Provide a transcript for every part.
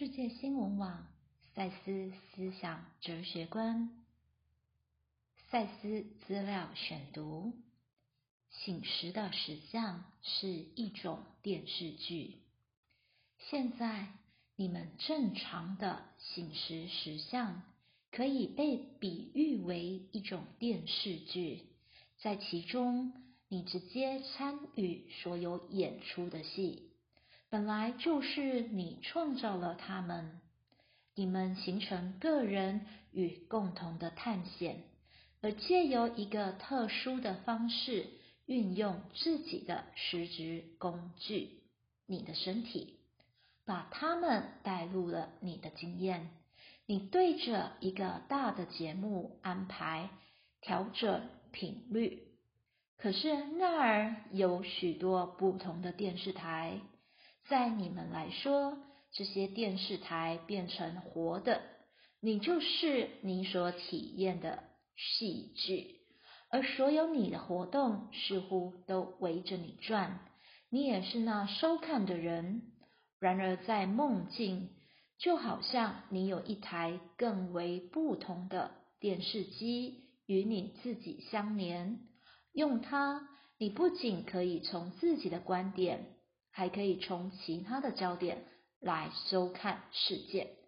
世界新闻网赛斯思想哲学观，赛斯资料选读：醒时的实相是一种电视剧。现在你们正常的醒时实相可以被比喻为一种电视剧，在其中你直接参与所有演出的戏。本来就是你创造了他们，你们形成个人与共同的探险，而借由一个特殊的方式运用自己的实质工具——你的身体，把他们带入了你的经验。你对着一个大的节目安排调整频率，可是那儿有许多不同的电视台。在你们来说，这些电视台变成活的，你就是你所体验的戏剧，而所有你的活动似乎都围着你转，你也是那收看的人。然而在梦境，就好像你有一台更为不同的电视机与你自己相连，用它，你不仅可以从自己的观点。还可以从其他的焦点来收看世界。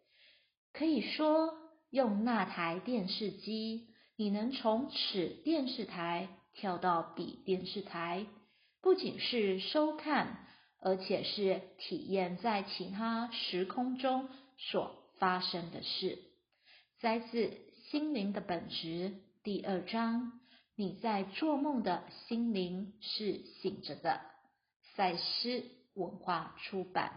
可以说，用那台电视机，你能从此电视台跳到彼电视台，不仅是收看，而且是体验在其他时空中所发生的事。摘自《心灵的本质》第二章：你在做梦的心灵是醒着的。赛斯文化出版。